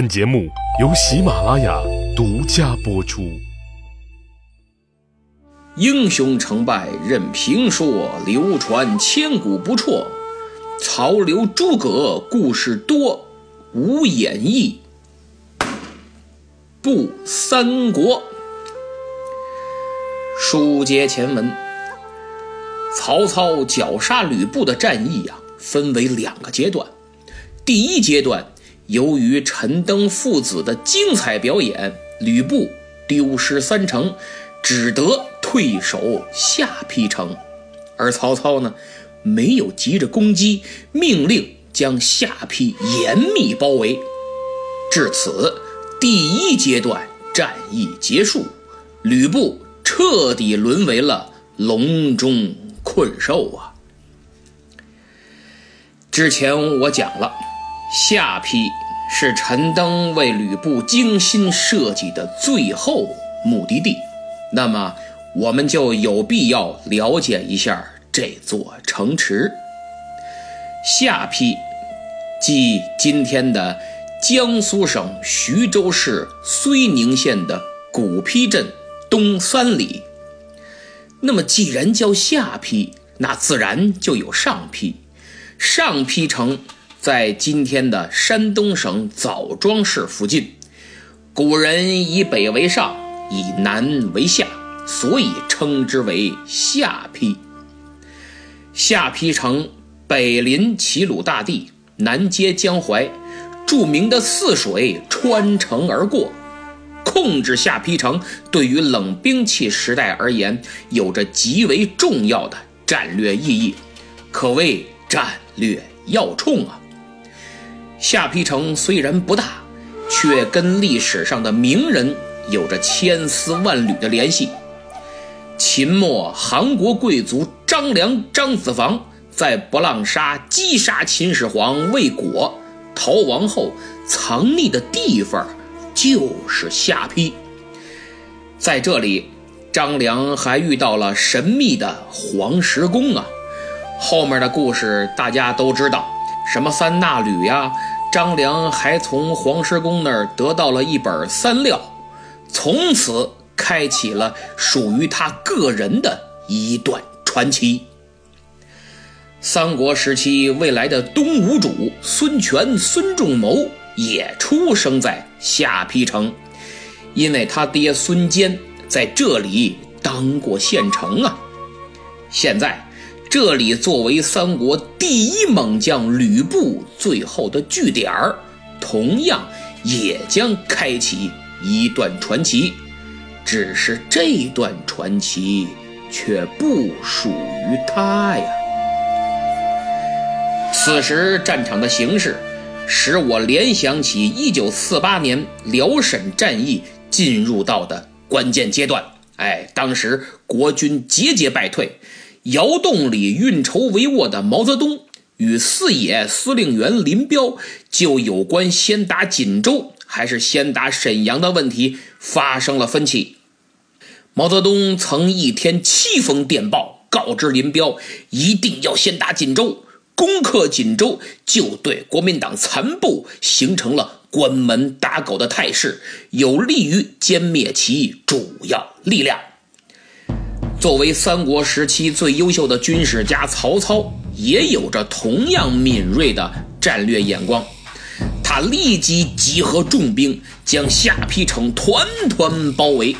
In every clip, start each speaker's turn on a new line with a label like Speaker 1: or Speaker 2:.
Speaker 1: 本节目由喜马拉雅独家播出。
Speaker 2: 英雄成败任评说，流传千古不辍。曹刘诸葛故事多，无演义不三国。书接前文，曹操绞杀吕布的战役呀，分为两个阶段。第一阶段。由于陈登父子的精彩表演，吕布丢失三城，只得退守下邳城。而曹操呢，没有急着攻击，命令将下邳严密包围。至此，第一阶段战役结束，吕布彻底沦为了笼中困兽啊！之前我讲了。下邳是陈登为吕布精心设计的最后目的地，那么我们就有必要了解一下这座城池。下邳，即今天的江苏省徐州市睢宁县的古邳镇东三里。那么既然叫下邳，那自然就有上邳，上邳城。在今天的山东省枣庄市附近，古人以北为上，以南为下，所以称之为下邳。下邳城北临齐鲁大地，南接江淮，著名的泗水穿城而过。控制下邳城，对于冷兵器时代而言，有着极为重要的战略意义，可谓战略要冲啊！下邳城虽然不大，却跟历史上的名人有着千丝万缕的联系。秦末韩国贵族张良、张子房在不浪沙击杀秦始皇未果，逃亡后藏匿的地方就是下邳。在这里，张良还遇到了神秘的黄石公啊。后面的故事大家都知道。什么三纳履呀？张良还从黄石公那儿得到了一本三料，从此开启了属于他个人的一段传奇。三国时期，未来的东吴主孙权、孙仲谋也出生在下邳城，因为他爹孙坚在这里当过县城啊。现在。这里作为三国第一猛将吕布最后的据点儿，同样也将开启一段传奇。只是这段传奇却不属于他呀。此时战场的形势，使我联想起1948年辽沈战役进入到的关键阶段。哎，当时国军节节败退。窑洞里运筹帷幄的毛泽东与四野司令员林彪就有关先打锦州还是先打沈阳的问题发生了分歧。毛泽东曾一天七封电报告知林彪，一定要先打锦州，攻克锦州就对国民党残部形成了关门打狗的态势，有利于歼灭其主要力量。作为三国时期最优秀的军事家，曹操也有着同样敏锐的战略眼光。他立即集合重兵，将下邳城团团包围，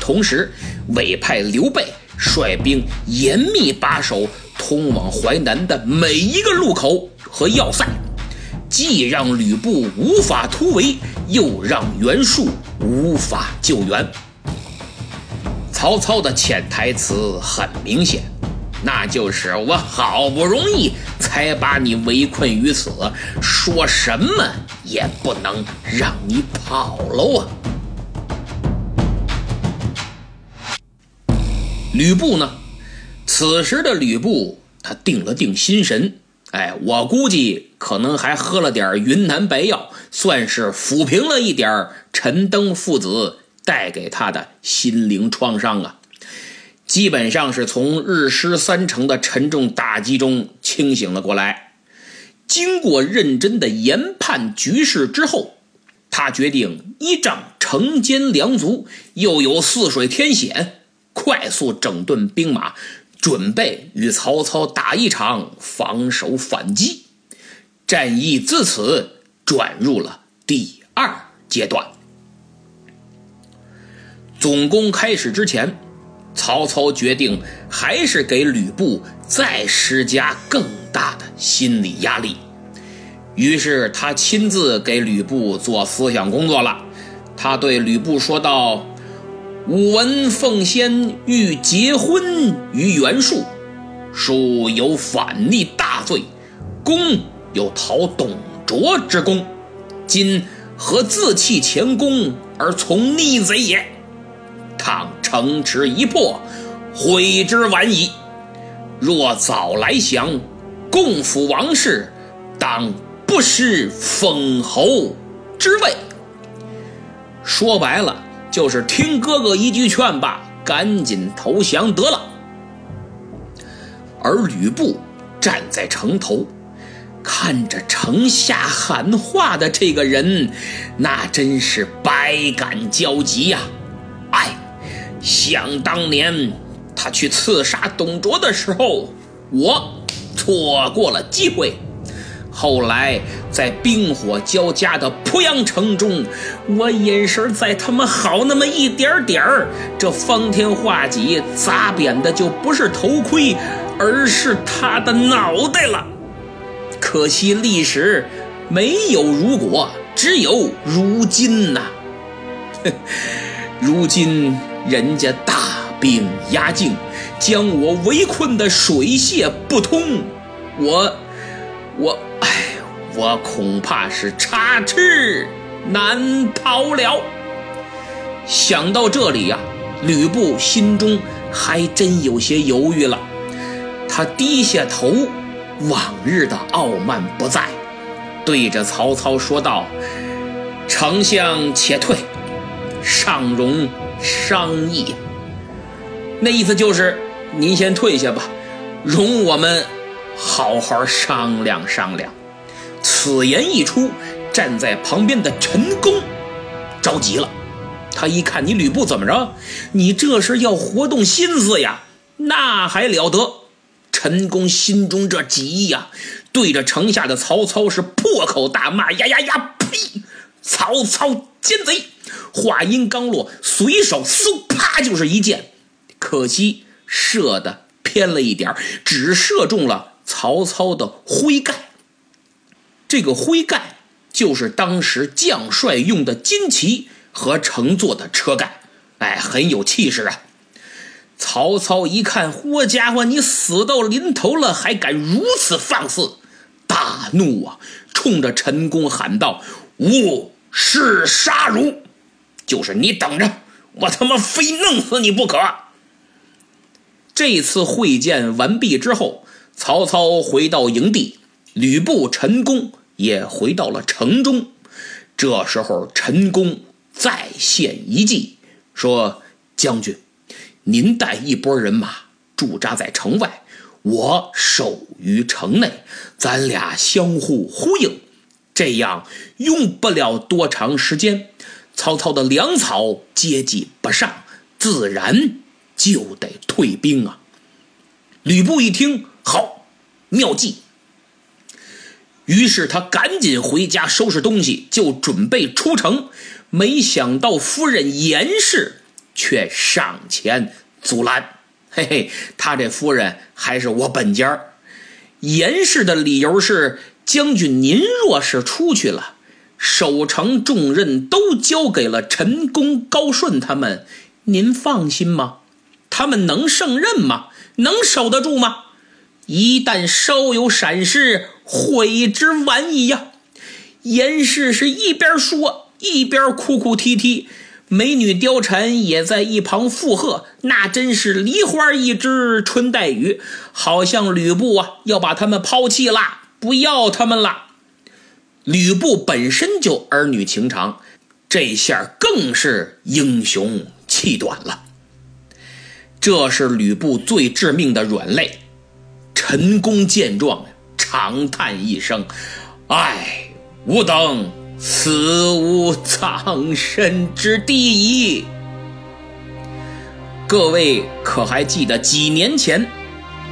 Speaker 2: 同时委派刘备率兵严密把守通往淮南的每一个路口和要塞，既让吕布无法突围，又让袁术无法救援。曹操的潜台词很明显，那就是我好不容易才把你围困于此，说什么也不能让你跑了啊！吕布呢？此时的吕布，他定了定心神，哎，我估计可能还喝了点云南白药，算是抚平了一点陈登父子。带给他的心灵创伤啊，基本上是从日失三城的沉重打击中清醒了过来。经过认真的研判局势之后，他决定依仗城坚粮足，又有泗水天险，快速整顿兵马，准备与曹操打一场防守反击。战役自此转入了第二阶段。总攻开始之前，曹操决定还是给吕布再施加更大的心理压力。于是他亲自给吕布做思想工作了。他对吕布说道：“吾闻奉先欲结婚于袁术，术有反逆大罪，公有讨董卓之功，今何自弃前功而从逆贼也？城池一破，悔之晚矣。若早来降，共辅王室，当。”不失封侯之位，说白了就是听哥哥一句劝吧，赶紧投降得了。而吕布站在城头，看着城下喊话的这个人，那真是百感交集呀！想当年他去刺杀董卓的时候，我错过了机会。后来，在兵火交加的濮阳城中，我眼神再他妈好那么一点点儿，这方天画戟砸扁的就不是头盔，而是他的脑袋了。可惜历史没有如果，只有如今呐。如 今人家大兵压境，将我围困的水泄不通，我，我。哎我恐怕是插翅难逃了。想到这里呀，吕布心中还真有些犹豫了。他低下头，往日的傲慢不在，对着曹操说道：“丞相且退，尚容商议。”那意思就是您先退下吧，容我们好好商量商量。此言一出，站在旁边的陈宫着急了。他一看你吕布怎么着？你这是要活动心思呀？那还了得！陈宫心中这急呀，对着城下的曹操是破口大骂：“呀呀呀！呸！曹操奸贼！”话音刚落，随手嗖啪就是一箭，可惜射的偏了一点，只射中了曹操的麾盖。这个麾盖就是当时将帅用的旌旗和乘坐的车盖，哎，很有气势啊！曹操一看，嚯家伙，你死到临头了，还敢如此放肆，大怒啊！冲着陈宫喊道：“吾是杀如，就是你等着，我他妈非弄死你不可！”这次会见完毕之后，曹操回到营地，吕布、陈宫。也回到了城中，这时候陈宫再献一计，说：“将军，您带一波人马驻扎在城外，我守于城内，咱俩相互呼应，这样用不了多长时间，曹操的粮草接济不上，自然就得退兵啊。”吕布一听，好，妙计。于是他赶紧回家收拾东西，就准备出城。没想到夫人严氏却上前阻拦。嘿嘿，他这夫人还是我本家。严氏的理由是：将军您若是出去了，守城重任都交给了陈宫、高顺他们，您放心吗？他们能胜任吗？能守得住吗？一旦稍有闪失，悔之晚矣呀！严氏是一边说一边哭哭啼啼，美女貂蝉也在一旁附和，那真是梨花一枝春带雨，好像吕布啊要把他们抛弃了，不要他们了。吕布本身就儿女情长，这下更是英雄气短了。这是吕布最致命的软肋。陈宫见状，长叹一声：“唉，吾等死无葬身之地矣。各位可还记得几年前，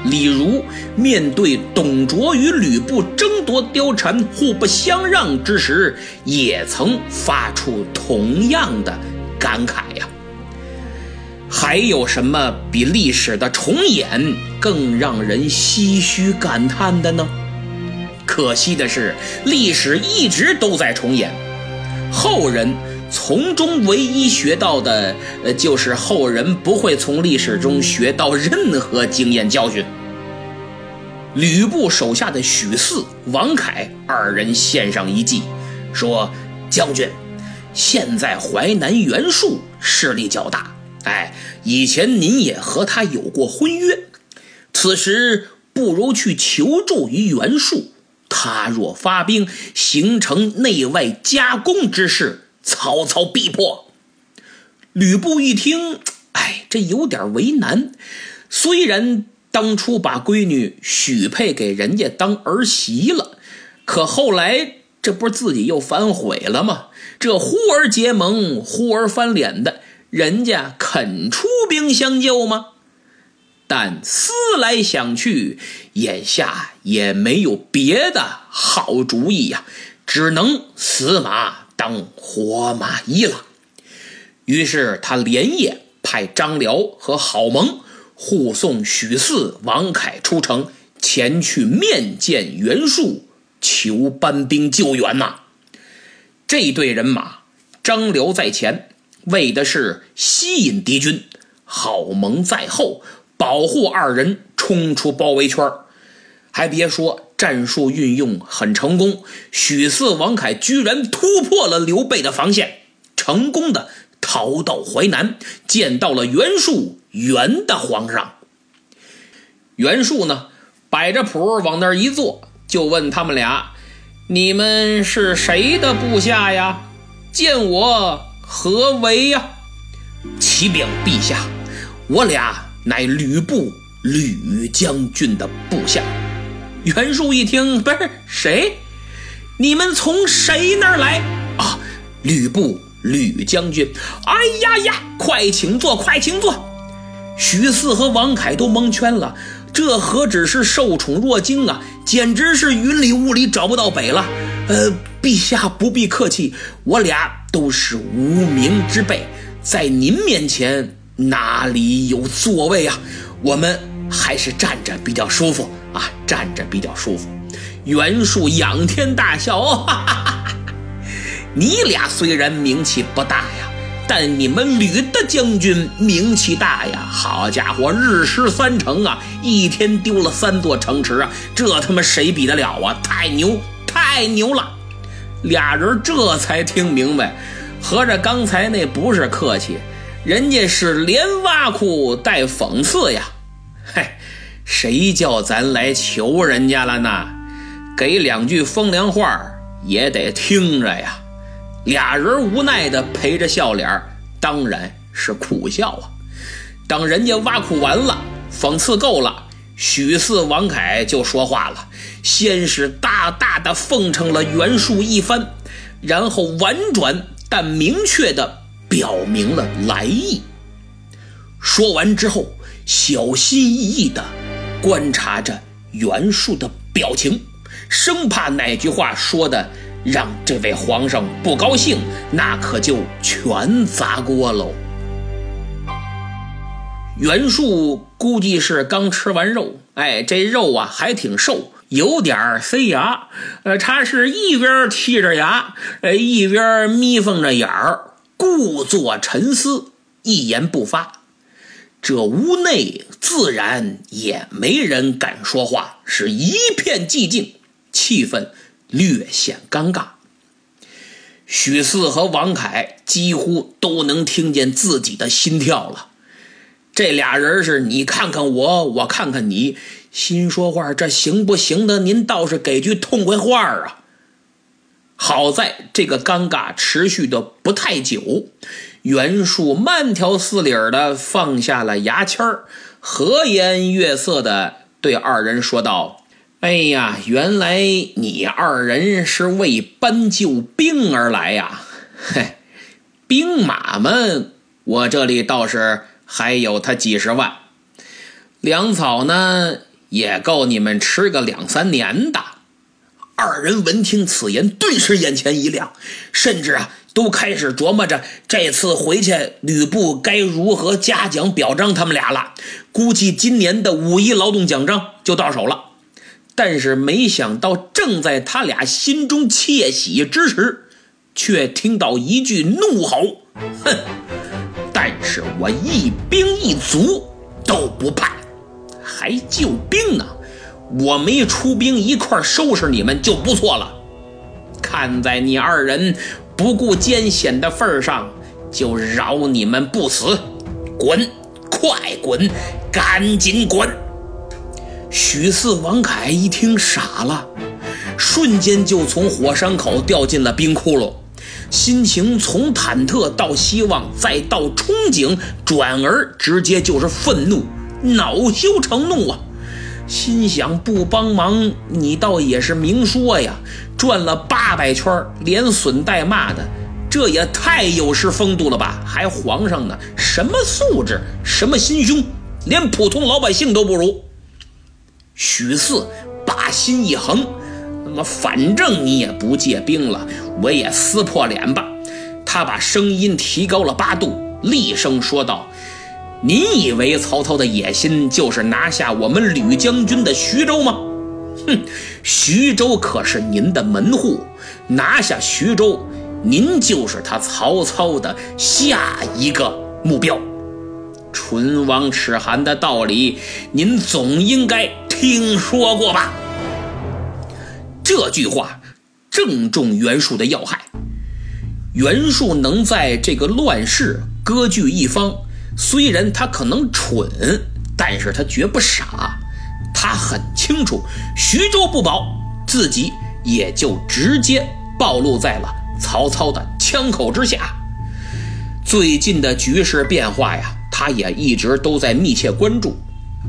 Speaker 2: 李儒面对董卓与吕布争夺貂蝉、互不相让之时，也曾发出同样的感慨呀？还有什么比历史的重演更让人唏嘘感叹的呢？可惜的是，历史一直都在重演，后人从中唯一学到的，呃，就是后人不会从历史中学到任何经验教训。吕布手下的许四、王凯二人献上一计，说：“将军，现在淮南袁术势力较大，哎，以前您也和他有过婚约，此时不如去求助于袁术。”他若发兵，形成内外夹攻之势，曹操必破。吕布一听，哎，这有点为难。虽然当初把闺女许配给人家当儿媳了，可后来这不是自己又反悔了吗？这忽而结盟，忽而翻脸的，人家肯出兵相救吗？但思来想去，眼下也没有别的好主意呀，只能死马当活马医了。于是他连夜派张辽和郝萌护送许四、王凯出城，前去面见袁术，求搬兵救援呐。这队人马，张辽在前，为的是吸引敌军；郝萌在后。保护二人冲出包围圈还别说，战术运用很成功。许四、王凯居然突破了刘备的防线，成功的逃到淮南，见到了袁术袁的皇上。袁术呢，摆着谱往那儿一坐，就问他们俩：“你们是谁的部下呀？见我何为呀？”启禀陛下，我俩。乃吕布吕将军的部下，袁术一听，不是谁？你们从谁那儿来啊？吕布吕将军，哎呀呀，快请坐，快请坐！许四和王凯都蒙圈了，这何止是受宠若惊啊，简直是云里雾里找不到北了。呃，陛下不必客气，我俩都是无名之辈，在您面前。哪里有座位啊？我们还是站着比较舒服啊，站着比较舒服。袁术仰天大笑：“哦，哈哈哈你俩虽然名气不大呀，但你们吕的将军名气大呀！好家伙，日失三城啊，一天丢了三座城池啊，这他妈谁比得了啊？太牛，太牛了！”俩人这才听明白，合着刚才那不是客气。人家是连挖苦带讽刺呀，谁叫咱来求人家了呢？给两句风凉话也得听着呀。俩人无奈的陪着笑脸，当然是苦笑啊。等人家挖苦完了，讽刺够了，许四、王凯就说话了，先是大大的奉承了袁术一番，然后婉转但明确的。表明了来意。说完之后，小心翼翼的观察着袁术的表情，生怕哪句话说的让这位皇上不高兴，那可就全砸锅喽。袁术估计是刚吃完肉，哎，这肉啊还挺瘦，有点塞牙。呃，他是一边剔着牙，呃，一边眯缝着眼儿。故作沉思，一言不发。这屋内自然也没人敢说话，是一片寂静，气氛略显尴尬。许四和王凯几乎都能听见自己的心跳了。这俩人是你看看我，我看看你，心说话，这行不行的？您倒是给句痛快话啊！好在这个尴尬持续的不太久，袁术慢条斯理的放下了牙签儿，和颜悦色的对二人说道：“哎呀，原来你二人是为搬救兵而来呀！嘿，兵马们，我这里倒是还有他几十万，粮草呢，也够你们吃个两三年的。二人闻听此言，顿时眼前一亮，甚至啊，都开始琢磨着这次回去吕布该如何嘉奖表彰他们俩了。估计今年的五一劳动奖章就到手了。但是没想到，正在他俩心中窃喜之时，却听到一句怒吼：“哼！但是我一兵一卒都不怕，还救兵呢！我没出兵一块收拾你们就不错了。看在你二人不顾艰险的份上，就饶你们不死。滚，快滚，赶紧滚！”许四、王凯一听傻了，瞬间就从火山口掉进了冰窟窿，心情从忐忑到希望，再到憧憬，转而直接就是愤怒，恼羞成怒啊！心想不帮忙，你倒也是明说呀！转了八百圈，连损带骂的，这也太有失风度了吧？还皇上呢？什么素质？什么心胸？连普通老百姓都不如！许四把心一横，那么反正你也不借兵了，我也撕破脸吧。他把声音提高了八度，厉声说道：“你以为曹操的野心就是拿下我们吕将军的徐州吗？哼，徐州可是您的门户，拿下徐州，您就是他曹操的下一个目标。唇亡齿寒的道理，您总应该。”听说过吧？这句话正中袁术的要害。袁术能在这个乱世割据一方，虽然他可能蠢，但是他绝不傻。他很清楚徐州不保，自己也就直接暴露在了曹操的枪口之下。最近的局势变化呀，他也一直都在密切关注。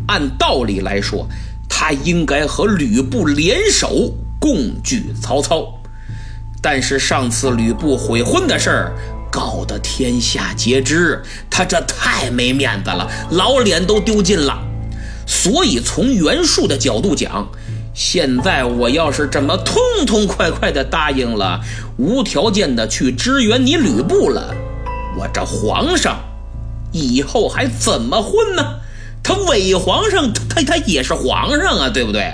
Speaker 2: 按道理来说，他应该和吕布联手共拒曹操，但是上次吕布悔婚的事儿搞得天下皆知，他这太没面子了，老脸都丢尽了。所以从袁术的角度讲，现在我要是这么痛痛快快的答应了，无条件的去支援你吕布了，我这皇上以后还怎么混呢？他伪皇上，他他也是皇上啊，对不对？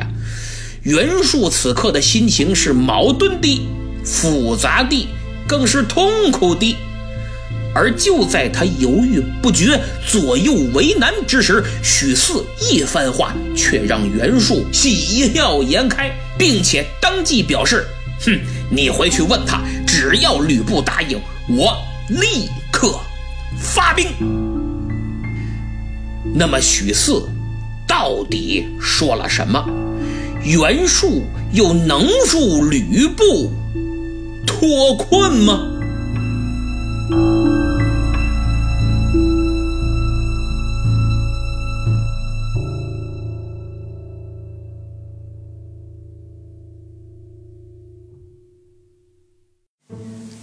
Speaker 2: 袁术此刻的心情是矛盾的、复杂的，更是痛苦的。而就在他犹豫不决、左右为难之时，许四一番话却让袁术喜笑颜开，并且当即表示：“哼，你回去问他，只要吕布答应，我立刻发兵。”那么许四到底说了什么？袁术又能助吕布脱困吗？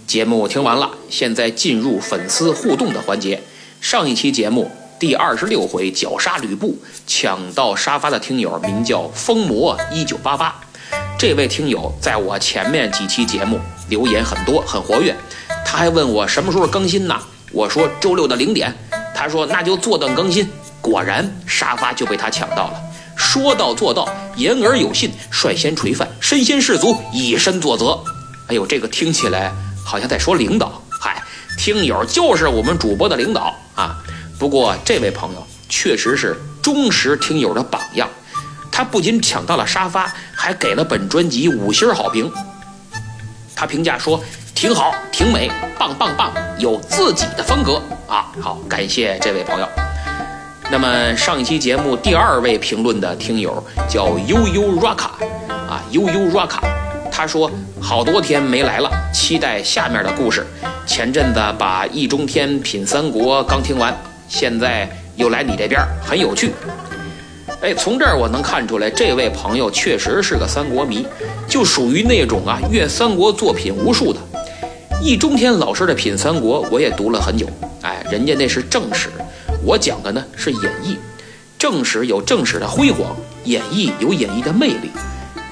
Speaker 2: 节目听完了，现在进入粉丝互动的环节。上一期节目。第二十六回绞杀吕布，抢到沙发的听友名叫疯魔一九八八。这位听友在我前面几期节目留言很多，很活跃。他还问我什么时候更新呢？我说周六的零点。他说那就坐等更新。果然沙发就被他抢到了。说到做到，言而有信，率先垂范，身先士卒，以身作则。哎呦，这个听起来好像在说领导。嗨，听友就是我们主播的领导啊。不过，这位朋友确实是忠实听友的榜样，他不仅抢到了沙发，还给了本专辑五星好评。他评价说：“挺好，挺美，棒棒棒，有自己的风格啊！”好，感谢这位朋友。那么上一期节目第二位评论的听友叫悠悠 Raka 啊，悠悠 Raka，他说好多天没来了，期待下面的故事。前阵子把易中天品三国刚听完。现在又来你这边，很有趣。哎，从这儿我能看出来，这位朋友确实是个三国迷，就属于那种啊阅三国作品无数的。易中天老师的《品三国》，我也读了很久。哎，人家那是正史，我讲的呢是演义。正史有正史的辉煌，演义有演义的魅力。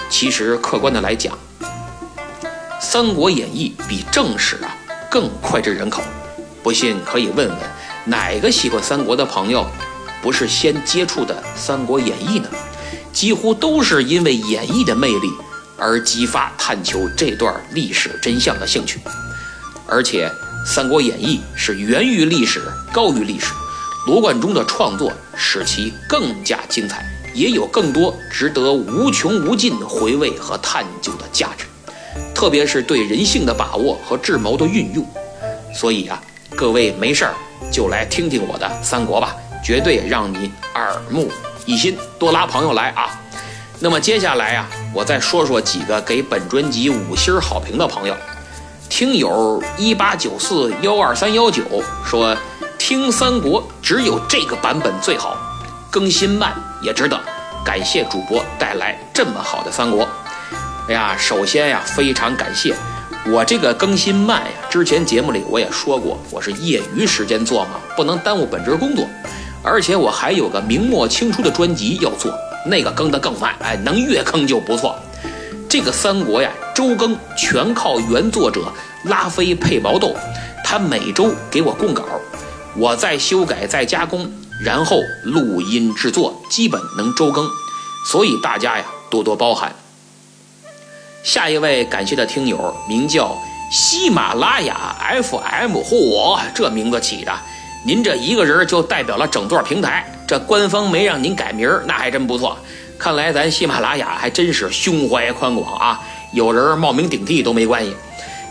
Speaker 2: 其实客观的来讲，《三国演义》比正史啊更脍炙人口。不信可以问问哪个喜欢三国的朋友。不是先接触的《三国演义》呢，几乎都是因为演义的魅力而激发探求这段历史真相的兴趣。而且，《三国演义》是源于历史，高于历史。罗贯中的创作使其更加精彩，也有更多值得无穷无尽回味和探究的价值。特别是对人性的把握和智谋的运用。所以啊，各位没事儿就来听听我的《三国》吧。绝对让你耳目一新，多拉朋友来啊！那么接下来呀，我再说说几个给本专辑五星好评的朋友。听友一八九四幺二三幺九说，听三国只有这个版本最好，更新慢也值得。感谢主播带来这么好的三国。哎呀，首先呀，非常感谢我这个更新慢呀。之前节目里我也说过，我是业余时间做嘛，不能耽误本职工作。而且我还有个明末清初的专辑要做，那个更得更慢，哎，能月更就不错。这个三国呀，周更全靠原作者拉菲配毛豆，他每周给我供稿，我再修改再加工，然后录音制作，基本能周更。所以大家呀，多多包涵。下一位感谢的听友名叫喜马拉雅 FM，嚯，这名字起的。您这一个人就代表了整座平台，这官方没让您改名，那还真不错。看来咱喜马拉雅还真是胸怀宽广啊，有人冒名顶替都没关系。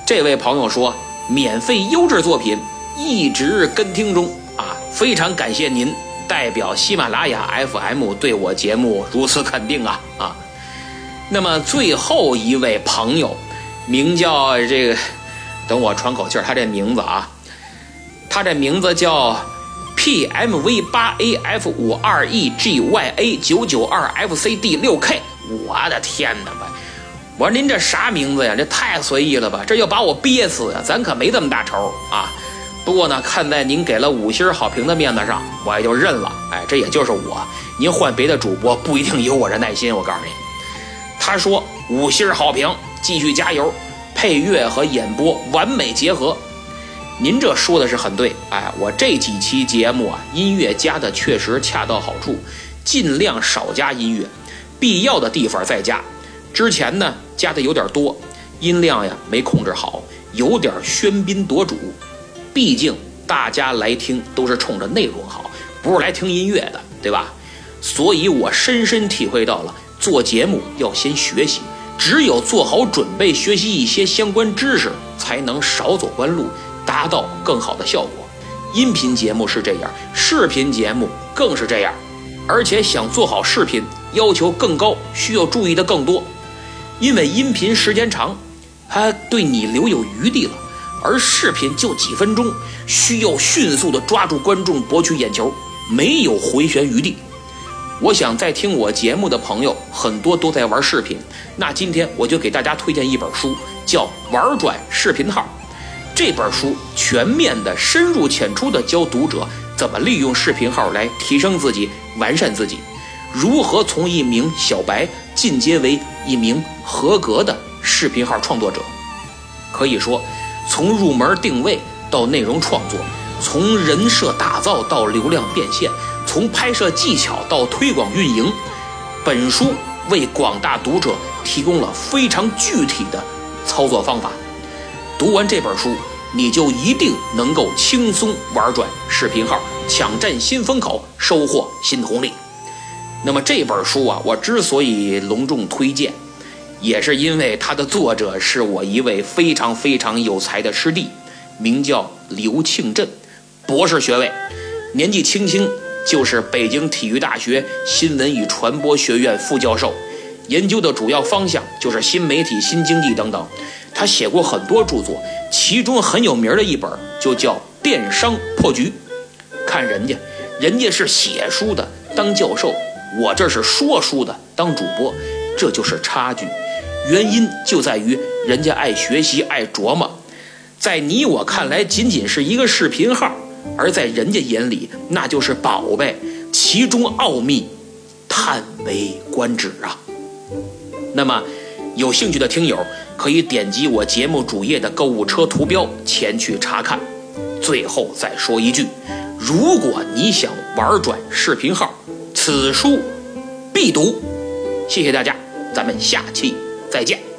Speaker 2: 这位朋友说，免费优质作品一直跟听中啊，非常感谢您代表喜马拉雅 FM 对我节目如此肯定啊啊。那么最后一位朋友，名叫这个，等我喘口气儿，他这名字啊。他这名字叫 P M V 八 A F 五二 E G Y A 九九二 F C D 六 K，我的天哪吧！我说您这啥名字呀？这太随意了吧！这要把我憋死呀！咱可没这么大仇啊！不过呢，看在您给了五星好评的面子上，我也就认了。哎，这也就是我，您换别的主播不一定有我这耐心。我告诉你，他说五星好评，继续加油，配乐和演播完美结合。您这说的是很对，哎，我这几期节目啊，音乐加的确实恰到好处，尽量少加音乐，必要的地方再加。之前呢加的有点多，音量呀没控制好，有点喧宾夺主。毕竟大家来听都是冲着内容好，不是来听音乐的，对吧？所以我深深体会到了，做节目要先学习，只有做好准备，学习一些相关知识，才能少走弯路。达到更好的效果，音频节目是这样，视频节目更是这样，而且想做好视频要求更高，需要注意的更多，因为音频时间长，它对你留有余地了，而视频就几分钟，需要迅速的抓住观众，博取眼球，没有回旋余地。我想在听我节目的朋友很多都在玩视频，那今天我就给大家推荐一本书，叫《玩转视频号》。这本书全面的、深入浅出的教读者怎么利用视频号来提升自己、完善自己，如何从一名小白进阶为一名合格的视频号创作者。可以说，从入门定位到内容创作，从人设打造到流量变现，从拍摄技巧到推广运营，本书为广大读者提供了非常具体的操作方法。读完这本书，你就一定能够轻松玩转视频号，抢占新风口，收获新红利。那么这本书啊，我之所以隆重推荐，也是因为它的作者是我一位非常非常有才的师弟，名叫刘庆振，博士学位，年纪轻轻就是北京体育大学新闻与传播学院副教授，研究的主要方向就是新媒体、新经济等等。他写过很多著作，其中很有名的一本就叫《电商破局》。看人家，人家是写书的，当教授，我这是说书的，当主播，这就是差距。原因就在于人家爱学习，爱琢磨，在你我看来仅仅是一个视频号，而在人家眼里那就是宝贝，其中奥秘叹为观止啊。那么，有兴趣的听友可以点击我节目主页的购物车图标前去查看。最后再说一句，如果你想玩转视频号，此书必读。谢谢大家，咱们下期。再见。